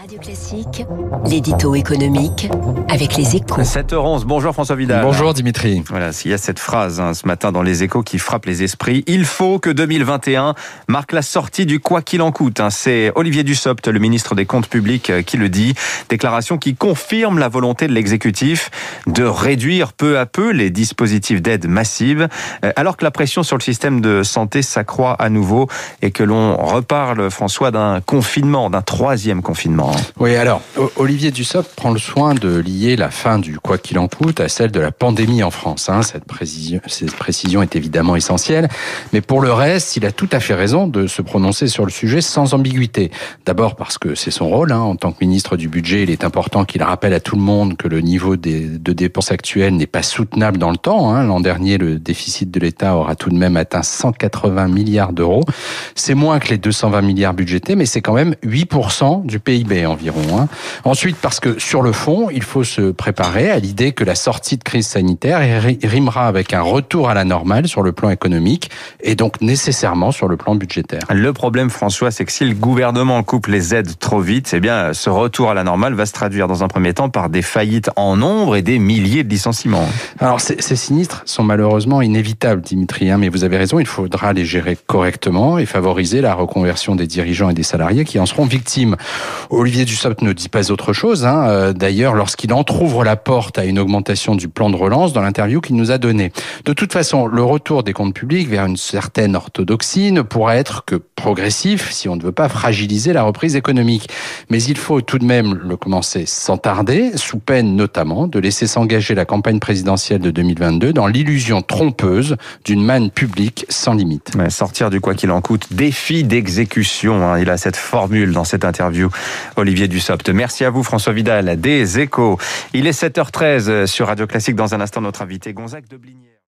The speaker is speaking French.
Radio Classique, l'édito économique avec les échos. 7h11, bonjour François Vidal. Bonjour Dimitri. Voilà, s'il y a cette phrase hein, ce matin dans les échos qui frappe les esprits, il faut que 2021 marque la sortie du quoi qu'il en coûte. Hein. C'est Olivier Dussopt, le ministre des Comptes publics, euh, qui le dit. Déclaration qui confirme la volonté de l'exécutif de réduire peu à peu les dispositifs d'aide massive, euh, alors que la pression sur le système de santé s'accroît à nouveau et que l'on reparle, François, d'un confinement, d'un troisième confinement. Oui, alors, Olivier Dussopt prend le soin de lier la fin du quoi qu'il en coûte à celle de la pandémie en France. Hein. Cette, précision, est évidemment essentielle. Mais pour le reste, il a tout à fait raison de se prononcer sur le sujet sans ambiguïté. D'abord parce que c'est son rôle. Hein. En tant que ministre du budget, il est important qu'il rappelle à tout le monde que le niveau de dépenses actuelles n'est pas soutenable dans le temps. Hein. L'an dernier, le déficit de l'État aura tout de même atteint 180 milliards d'euros. C'est moins que les 220 milliards budgétés, mais c'est quand même 8% du PIB environ. Hein. Ensuite, parce que sur le fond, il faut se préparer à l'idée que la sortie de crise sanitaire rimera avec un retour à la normale sur le plan économique et donc nécessairement sur le plan budgétaire. Le problème, François, c'est que si le gouvernement coupe les aides trop vite, eh bien, ce retour à la normale va se traduire dans un premier temps par des faillites en nombre et des milliers de licenciements. Alors, ces, sinistres sont malheureusement inévitables, Dimitri, hein, mais vous avez raison, il faudra les gérer correctement et favoriser la reconversion des dirigeants et des salariés qui en seront victimes. Olivier Dussopt ne dit pas autre chose. Hein. Euh, d'ailleurs, lorsqu'il entrouvre la porte à une augmentation du plan de relance dans l'interview qu'il nous a donnée. De toute façon, le retour des comptes publics vers une certaine orthodoxie ne pourra être que progressif si on ne veut pas fragiliser la reprise économique. Mais il faut tout de même le commencer sans tarder, sous peine notamment de laisser s'engager la campagne présidentielle de 2022 dans l'illusion trompeuse d'une manne publique sans limite. sortir du quoi qu'il en coûte, défi d'exécution. Hein. Il a cette formule dans cette interview. Olivier Dussopt. Merci à vous François Vidal des Échos. Il est 7h13 sur Radio Classique. Dans un instant, notre invité Gonzague de Blinière.